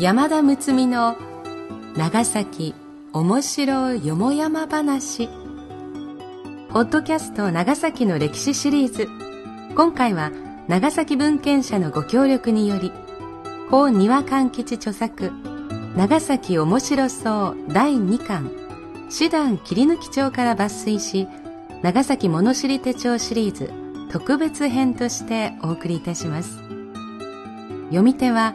山田睦美の長崎面白よもやま話。ポッドキャスト長崎の歴史シリーズ。今回は長崎文献社のご協力により高庭勘吉著作長崎面白そう第2巻師団切り抜き帳から抜粋し長崎物知り手帳シリーズ特別編としてお送りいたします。読み手は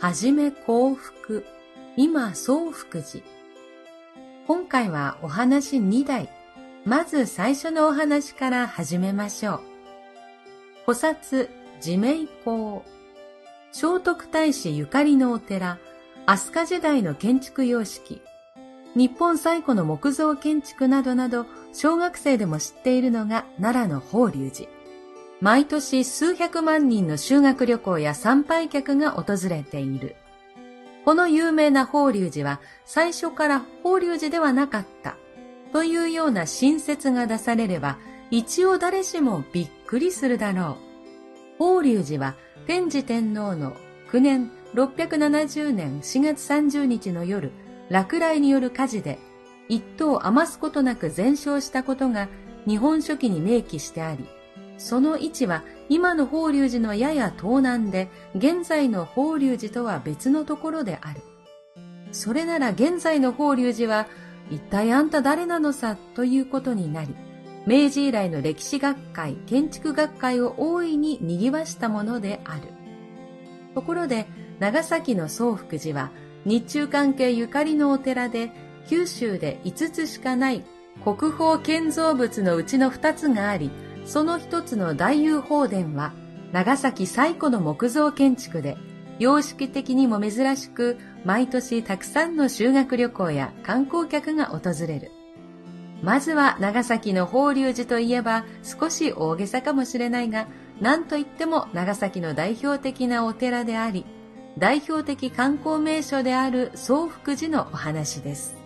はじめ幸福、今総福寺。今回はお話2題。まず最初のお話から始めましょう。古刹自明公。聖徳太子ゆかりのお寺、飛鳥時代の建築様式。日本最古の木造建築などなど、小学生でも知っているのが奈良の法隆寺。毎年数百万人の修学旅行や参拝客が訪れている。この有名な法隆寺は最初から法隆寺ではなかったというような新説が出されれば一応誰しもびっくりするだろう。法隆寺は天智天皇の9年670年4月30日の夜、落雷による火事で一等余すことなく全焼したことが日本書紀に明記してあり、その位置は今の法隆寺のやや東南で、現在の法隆寺とは別のところである。それなら現在の法隆寺は、一体あんた誰なのさということになり、明治以来の歴史学会、建築学会を大いに賑わしたものである。ところで、長崎の宗福寺は、日中関係ゆかりのお寺で、九州で5つしかない国宝建造物のうちの2つがあり、その一つの大雄宝殿は、長崎最古の木造建築で、様式的にも珍しく、毎年たくさんの修学旅行や観光客が訪れる。まずは長崎の法隆寺といえば少し大げさかもしれないが、何といっても長崎の代表的なお寺であり、代表的観光名所である宗福寺のお話です。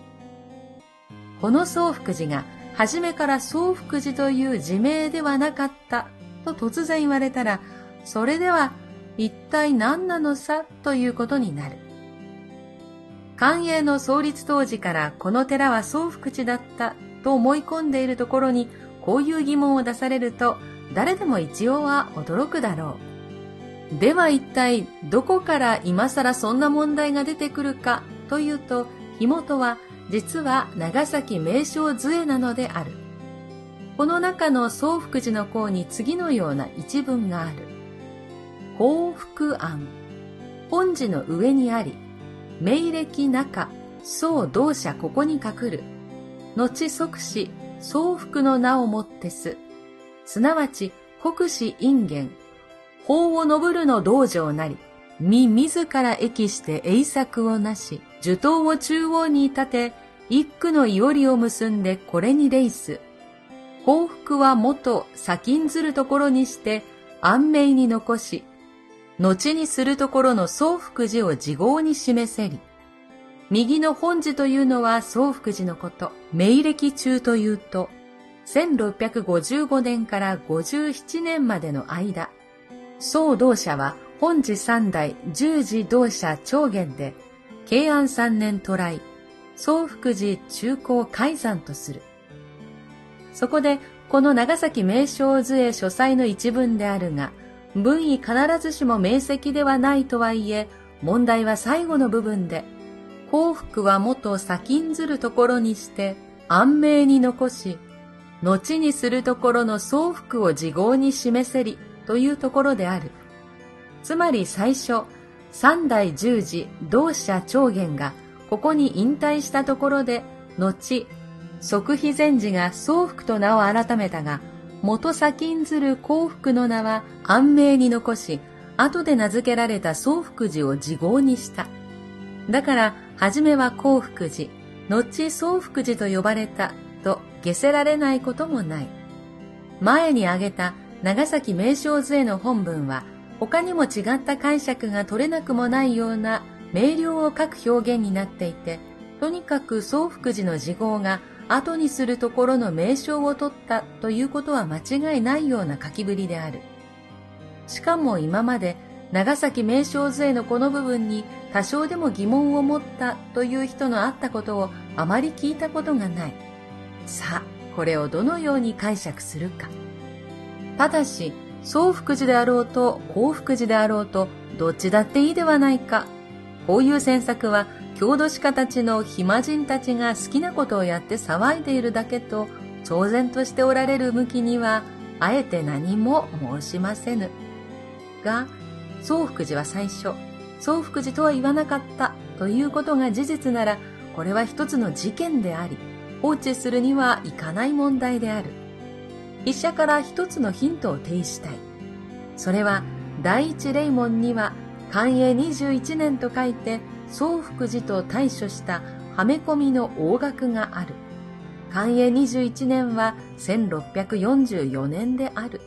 この宗福寺が初めから宗福寺という自名ではなかったと突然言われたら、それでは一体何なのさということになる。寛永の創立当時からこの寺は宗福寺だったと思い込んでいるところにこういう疑問を出されると誰でも一応は驚くだろう。では一体どこから今更そんな問題が出てくるかというと、火元は実は長崎名称杖なのである。この中の宗福寺の項に次のような一文がある。幸福案。本寺の上にあり、明暦中、宗同社ここに隠る。後即死、宗福の名をもってす。すなわち、国士因縁、法を述るの道場なり、身自ら益して栄作をなし、樹刀を中央に立て、一句のいおりを結んでこれにレイス。幸福は元先んずるところにして安明に残し、後にするところの宗福寺を自号に示せり。右の本寺というのは宗福寺のこと。明暦中というと、1655年から57年までの間、宗同社は本寺三代十字同社長元で、慶安三年渡来、宗福寺中高改山とする。そこでこの長崎名称図絵書斎の一文であるが、文意必ずしも明晰ではないとはいえ、問題は最後の部分で、幸福は元先んずるところにして、安明に残し、後にするところの総福を自業に示せりというところである。つまり最初、三代十字同社長元がここに引退したところで、後、即非禅師が宗福と名を改めたが、元先んずる幸福の名は安明に残し、後で名付けられた宗福寺を自業にした。だから、はじめは幸福寺、後宗福寺と呼ばれたと下せられないこともない。前に挙げた長崎名称図への本文は、他にも違った解釈が取れなくもないような明瞭を書く表現になっていて、とにかく宗福寺の事号が後にするところの名称を取ったということは間違いないような書きぶりである。しかも今まで長崎名称図へのこの部分に多少でも疑問を持ったという人のあったことをあまり聞いたことがない。さあ、これをどのように解釈するか。ただし、宗福寺であろうと幸福寺であろうとどっちだっていいではないか。こういう詮索は郷土史家たちの暇人たちが好きなことをやって騒いでいるだけと超然としておられる向きにはあえて何も申しませぬ。が、宗福寺は最初、宗福寺とは言わなかったということが事実なら、これは一つの事件であり、放置するにはいかない問題である。筆者から一つのヒントを呈したい。それは、第一霊門には、寛永21年と書いて、宗福寺と対処したはめ込みの大学がある。寛永21年は1644年である。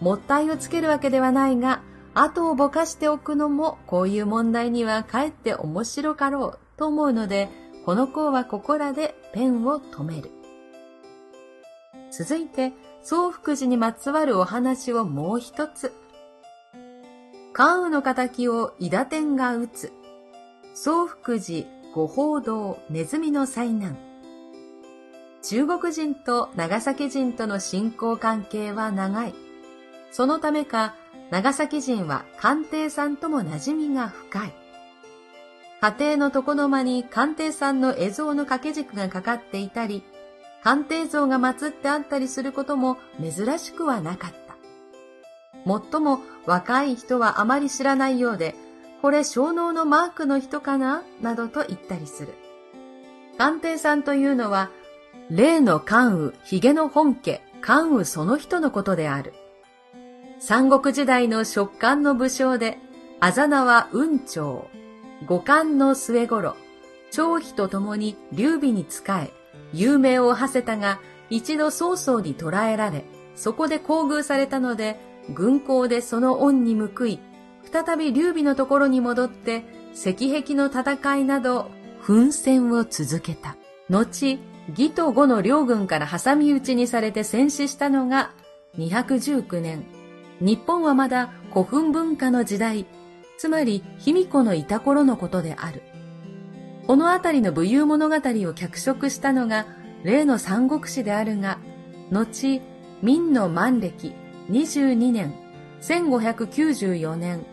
もったいをつけるわけではないが、後をぼかしておくのもこういう問題にはかえって面白かろうと思うので、この項はここらでペンを止める。続いて、宗福寺にまつわるお話をもう一つ。関羽の仇を伊田天が打つ。宗福寺五宝堂ネズミの災難。中国人と長崎人との信仰関係は長い。そのためか、長崎人は官邸さんとも馴染みが深い。家庭の床の間に官邸さんの絵像の掛け軸がかかっていたり、官邸像が祀ってあったりすることも珍しくはなかった。もっとも若い人はあまり知らないようで、これ小脳のマークの人かな？などと言ったりする。官邸さんというのは、例の関羽、髭の本家、関羽その人のことである。三国時代の食官の武将で、あざ名は雲長、五冠の末頃、長妃と共に劉備に仕え、有名を馳せたが、一度曹操に捕らえられ、そこで厚遇されたので、軍港でその恩に報い、再び劉備のところに戻って、石壁の戦いなど、奮戦を続けた。後、義と呉の両軍から挟み撃ちにされて戦死したのが、219年、日本はまだ古墳文化の時代、つまり卑弥呼のいた頃のことである。このあたりの武勇物語を脚色したのが例の三国志であるが、後、明の万暦22年、1594年、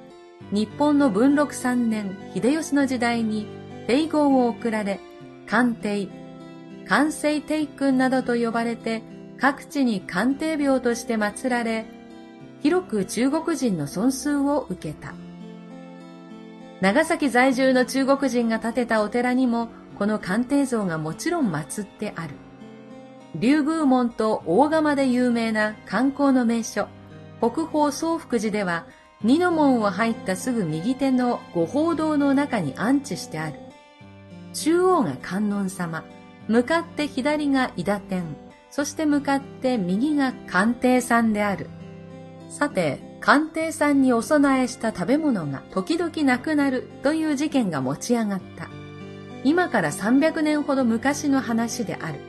日本の文禄3年、秀吉の時代に帝号を贈られ、官邸、官政帝君などと呼ばれて、各地に官邸病として祀られ、広く中国人の尊崇を受けた。長崎在住の中国人が建てたお寺にも、この鑑定像がもちろん祀ってある。竜宮門と大釜で有名な観光の名所、国宝宗福寺では、二の門を入ったすぐ右手の五宝堂の中に安置してある。中央が観音様、向かって左が伊田天、そして向かって右が鑑定さんである。さて、官邸さんにお供えした食べ物が時々なくなるという事件が持ち上がった。今から300年ほど昔の話である。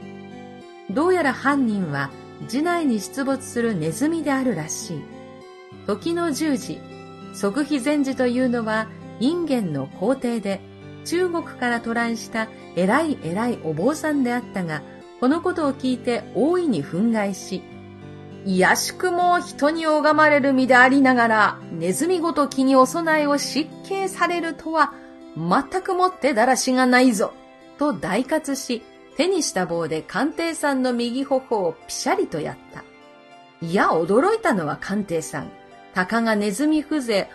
どうやら犯人は寺内に出没するネズミであるらしい。時の十字、即非禅師というのは隠元の皇帝で中国から渡来した偉い偉いお坊さんであったが、このことを聞いて大いに憤慨し、いやしくも人に拝まれる身でありながら、ネズミごときにお供えを失敬されるとは、全くもってだらしがないぞ、と大喝し、手にした棒で官邸さんの右頬をピシャリとやった。いや、驚いたのは官邸さん。たかがネズミ風情、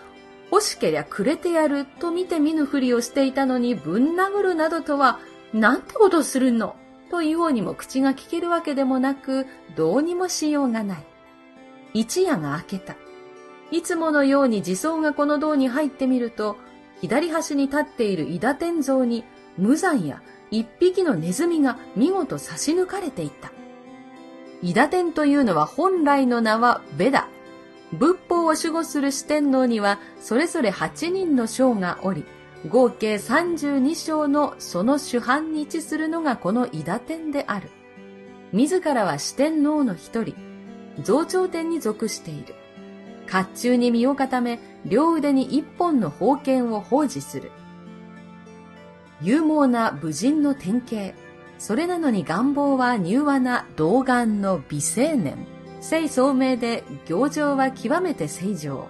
欲しけりゃくれてやると見て見ぬふりをしていたのにぶん殴るなどとは、なんてことするのと言おうにも口が聞けるわけでもなく、どうにもしようがない。一夜が明けた。いつものように自走がこの銅に入ってみると、左端に立っている伊田天蔵に無残や一匹のネズミが見事差し抜かれていた。伊田天というのは本来の名はベダ。仏法を守護する四天王にはそれぞれ8人の将がおり、合計32章のその主犯に位置するのがこの伊田天である。自らは四天王の一人、増長天に属している。甲冑に身を固め、両腕に一本の宝剣を保持する。勇猛な武人の典型。それなのに願望は柔和な童顔の美青年。清聡明で行情は極めて正常。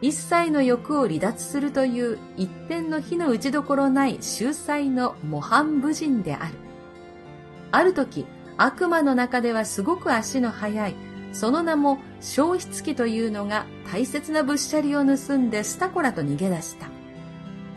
一切の欲を離脱するという一点の火の打ちどころない秀才の模範武人である。ある時、悪魔の中ではすごく足の速い、その名も消失機というのが大切な物車利を盗んでスタコラと逃げ出した。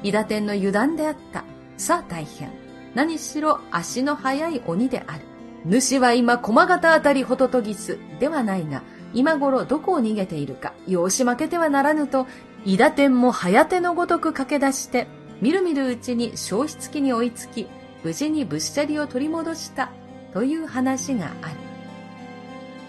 伊田天の油断であった。さあ大変。何しろ足の速い鬼である。主は今駒形あたりホトトギスではないが、今頃どこを逃げているか、容し負けてはならぬと、伊田天も早手のごとく駆け出して、みるみるうちに消失機に追いつき、無事に物車利を取り戻したという話がある。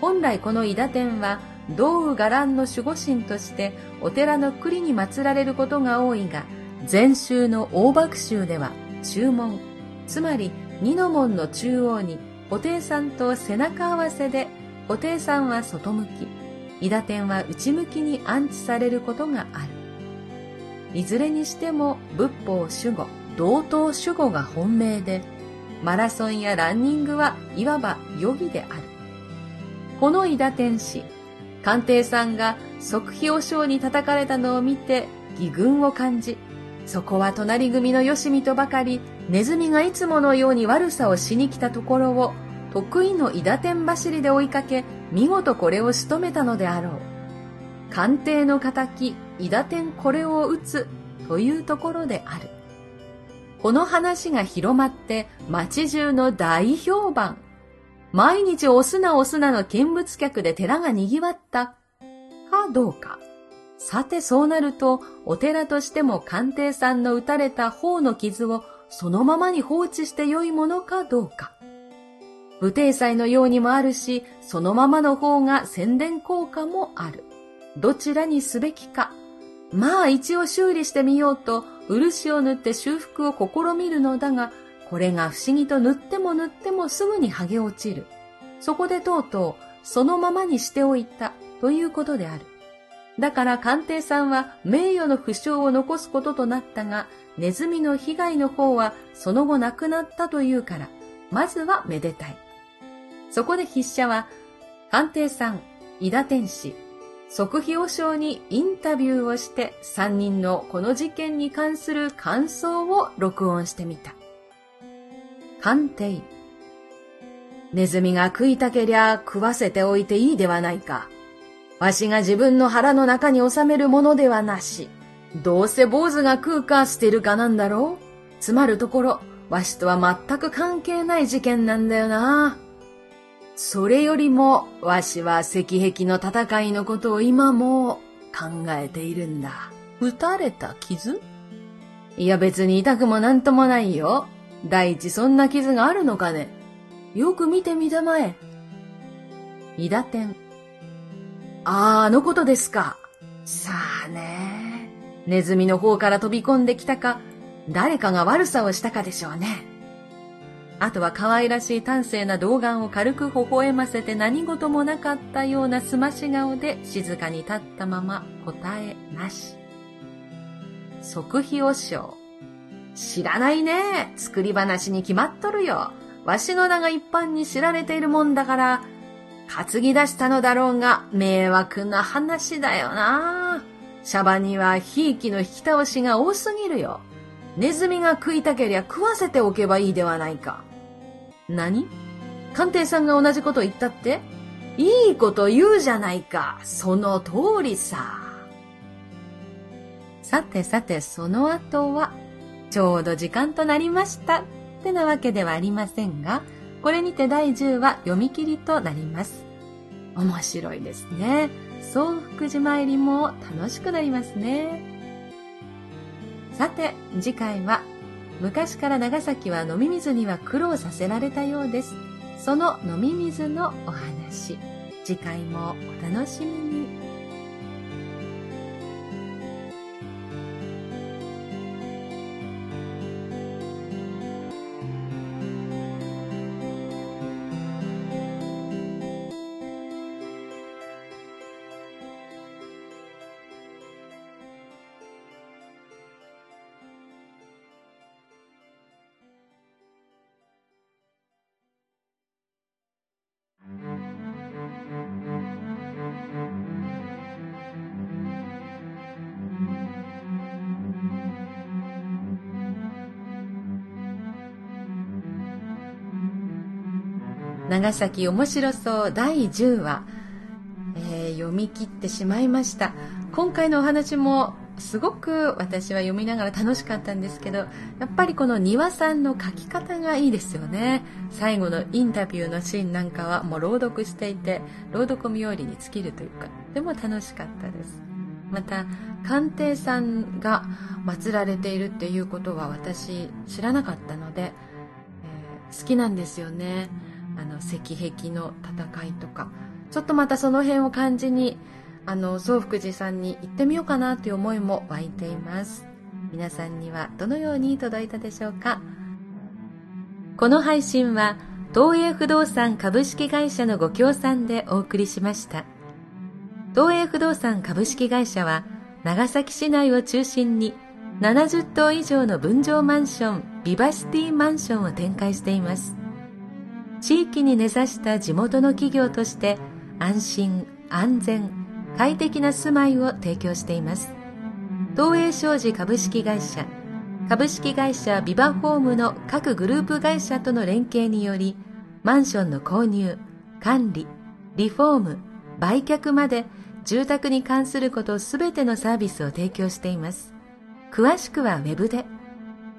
本来この伊田天は、道雨伽藍の守護神としてお寺の栗に祀られることが多いが、禅宗の大幕宗では中門、つまり二の門の中央に布袋さんと背中合わせで、布袋さんは外向き、伊田天は内向きに安置されることがある。いずれにしても仏法守護、同等守護が本命で、マラソンやランニングはいわば予備である。この伊田天使、官邸さんが即費和尚に叩かれたのを見て義軍を感じ、そこは隣組のよしみとばかり、ネズミがいつものように悪さをしに来たところを、得意の伊田天走りで追いかけ、見事これを仕留めたのであろう。官邸の敵、伊田天これを撃つ、というところである。この話が広まって町中の大評判。毎日お砂お砂の見物客で寺が賑わった。かどうか。さてそうなると、お寺としても官邸さんの打たれた方の傷をそのままに放置してよいものかどうか。武帝祭のようにもあるし、そのままの方が宣伝効果もある。どちらにすべきか。まあ一応修理してみようと、漆を塗って修復を試みるのだが、これが不思議と塗っても塗ってもすぐに剥げ落ちる。そこでとうとう、そのままにしておいた、ということである。だから官邸さんは名誉の負傷を残すこととなったが、ネズミの被害の方はその後亡くなったというから、まずはめでたい。そこで筆者は、官邸さん、伊田天使、即費和尚にインタビューをして3人のこの事件に関する感想を録音してみた。鑑定。ネズミが食いたけりゃ食わせておいていいではないか。わしが自分の腹の中に収めるものではなし。どうせ坊主が食うか捨てるかなんだろうつまるところ、わしとは全く関係ない事件なんだよな。それよりも、わしは石壁の戦いのことを今も考えているんだ。撃たれた傷？いや別に痛くもなんともないよ。第一そんな傷があるのかね？よく見てみたまえ。伊田天。ああ、あのことですか。さあね。ネズミの方から飛び込んできたか、誰かが悪さをしたかでしょうね。あとは可愛らしい端正な童顔を軽く微笑ませて何事もなかったようなすまし顔で静かに立ったまま答えなし。即費和尚。知らないね。作り話に決まっとるよ。わしの名が一般に知られているもんだから、担ぎ出したのだろうが、迷惑な話だよな。シャバにはひいきの引き倒しが多すぎるよ。ネズミが食いたけりゃ食わせておけばいいではないか。何？官邸さんが同じこと言ったって？いいこと言うじゃないか。その通りさ。さてさて、その後は、ちょうど時間となりました。ってなわけではありませんが、これにて第10話読み切りとなります。面白いですね。総福寺参りも楽しくなりますね。さて、次回は、昔から長崎は飲み水には苦労させられたようです。その飲み水のお話。次回もお楽しみに。長崎面白そう第10話、えー、読み切ってしまいました。今回のお話もすごく私は読みながら楽しかったんですけど、やっぱりこの庭さんの書き方がいいですよね。最後のインタビューのシーンなんかはもう朗読していて、朗読冥利に尽きるというか、でも楽しかったです。また、鑑定さんが祀られているっていうことは私知らなかったので、えー、好きなんですよね。あの石壁の戦いとかちょっとまたその辺を感じにあの宗福寺さんに行ってみようかなという思いも湧いています。皆さんにはどのように届いたでしょうか？この配信は東映不動産株式会社のご協賛でお送りしました。東映不動産株式会社は長崎市内を中心に70棟以上の分譲マンションビバシティマンションを展開しています。地域に根ざした地元の企業として安心安全快適な住まいを提供しています。東映商事株式会社株式会社ビバホームの各グループ会社との連携によりマンションの購入管理リフォーム売却まで住宅に関することすべてのサービスを提供しています。詳しくはウェブで。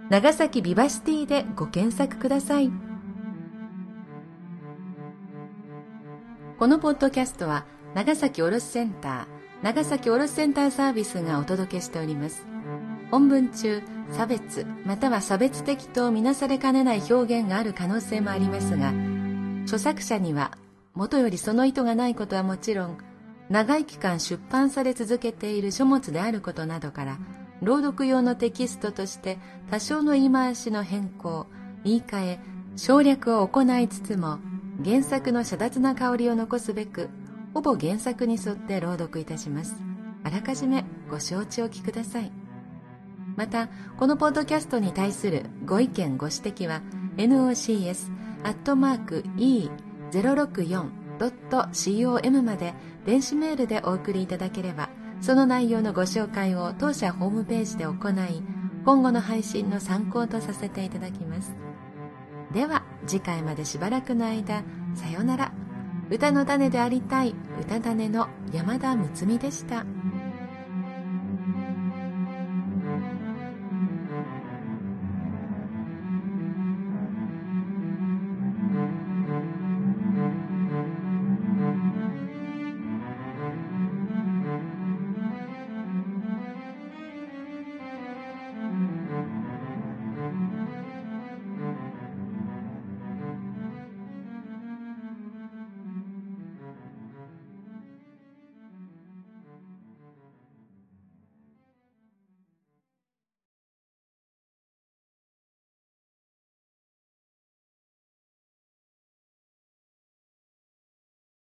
長崎ビバシティでご検索ください。このポッドキャストは長崎卸センター長崎卸センターサービスがお届けしております。本文中差別または差別的とみなされかねない表現がある可能性もありますが著作者にはもとよりその意図がないことはもちろん長い期間出版され続けている書物であることなどから朗読用のテキストとして多少の言い回しの変更言い換え省略を行いつつも原作の遮奪な香りを残すべくほぼ原作に沿って朗読いたします。あらかじめご承知おきください。またこのポッドキャストに対するご意見ご指摘は nocs.e064.com まで電子メールでお送りいただければその内容のご紹介を当社ホームページで行い今後の配信の参考とさせていただきます。では次回までしばらくの間さよなら歌の種でありたい歌種の山田睦美でした。